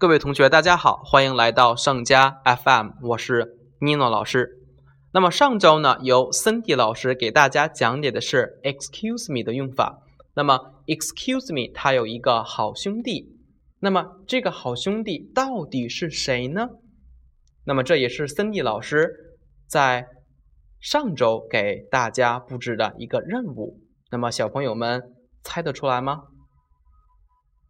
各位同学，大家好，欢迎来到盛佳 FM，我是尼诺老师。那么上周呢，由森迪老师给大家讲解的是 “excuse me” 的用法。那么 “excuse me” 它有一个好兄弟，那么这个好兄弟到底是谁呢？那么这也是森迪老师在上周给大家布置的一个任务。那么小朋友们猜得出来吗？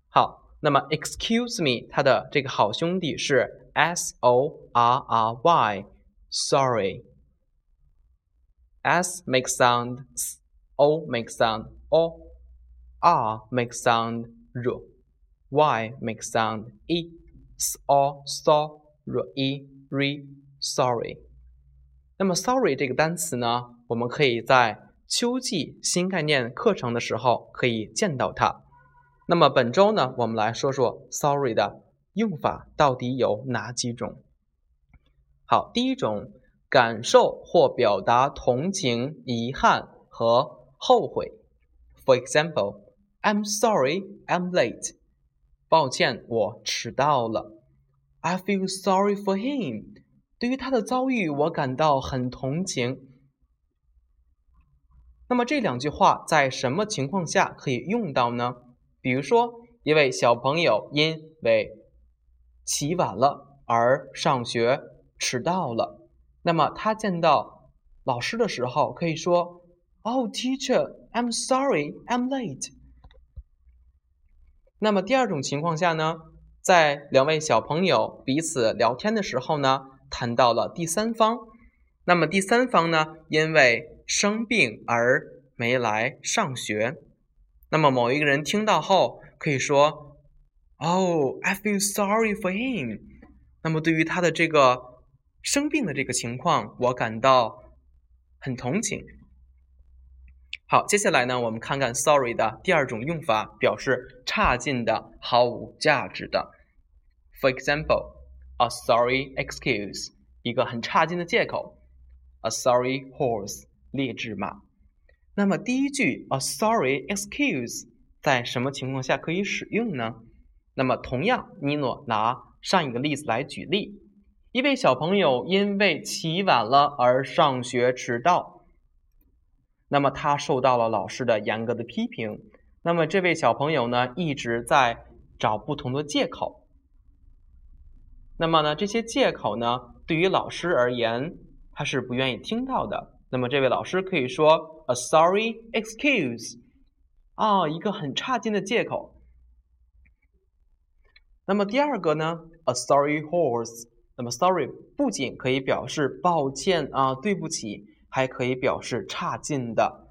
好，那么 “excuse me” 它的这个好兄弟是 “s o r r y”，sorry。S make sound, O make sound, O, R make sound, R, Y make sound, E, S, O, So, R, E, R, Sorry。那么 Sorry 这个单词呢，我们可以在秋季新概念课程的时候可以见到它。 那么本周呢，我们来说说 Sorry 的用法到底有哪几种？好，第一种。感受或表达同情、遗憾和后悔。For example, I'm sorry I'm late. 抱歉，我迟到了。I feel sorry for him. 对于他的遭遇，我感到很同情。那么这两句话在什么情况下可以用到呢？比如说，一位小朋友因为起晚了而上学迟到了。那么他见到老师的时候，可以说：“Oh, teacher, I'm sorry, I'm late。”那么第二种情况下呢，在两位小朋友彼此聊天的时候呢，谈到了第三方。那么第三方呢，因为生病而没来上学。那么某一个人听到后可以说：“Oh, I feel sorry for him。”那么对于他的这个。生病的这个情况，我感到很同情。好，接下来呢，我们看看 “sorry” 的第二种用法，表示差劲的、毫无价值的。For example, a sorry excuse，一个很差劲的借口。A sorry horse，劣质马。那么第一句 “a sorry excuse” 在什么情况下可以使用呢？那么同样，尼诺拿上一个例子来举例。一位小朋友因为起晚了而上学迟到，那么他受到了老师的严格的批评。那么这位小朋友呢，一直在找不同的借口。那么呢，这些借口呢，对于老师而言，他是不愿意听到的。那么这位老师可以说 “a sorry excuse”，啊，一个很差劲的借口。那么第二个呢，“a sorry horse”。那么，sorry 不仅可以表示抱歉啊，对不起，还可以表示差劲的。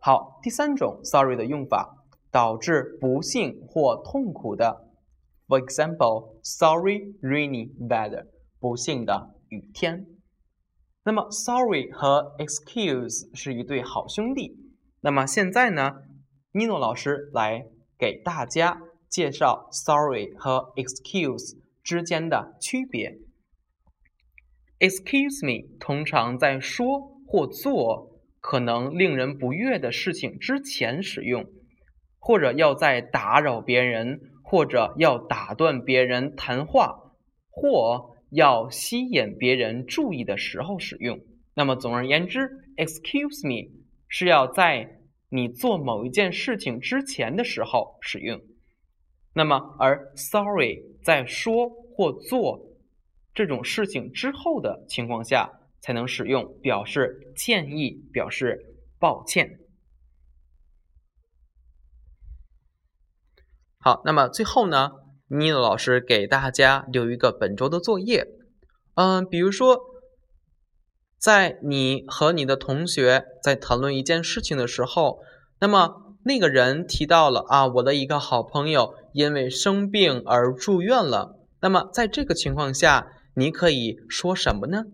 好，第三种 sorry 的用法，导致不幸或痛苦的。For example, sorry rainy weather，不幸的雨天。那么，sorry 和 excuse 是一对好兄弟。那么现在呢，尼诺老师来给大家介绍 sorry 和 excuse。之间的区别。Excuse me，通常在说或做可能令人不悦的事情之前使用，或者要在打扰别人，或者要打断别人谈话，或要吸引别人注意的时候使用。那么，总而言之，Excuse me 是要在你做某一件事情之前的时候使用。那么，而 Sorry 在说。或做这种事情之后的情况下，才能使用表示歉意、表示抱歉。好，那么最后呢，妮娜老师给大家留一个本周的作业。嗯，比如说，在你和你的同学在谈论一件事情的时候，那么那个人提到了啊，我的一个好朋友因为生病而住院了。那么，在这个情况下，你可以说什么呢？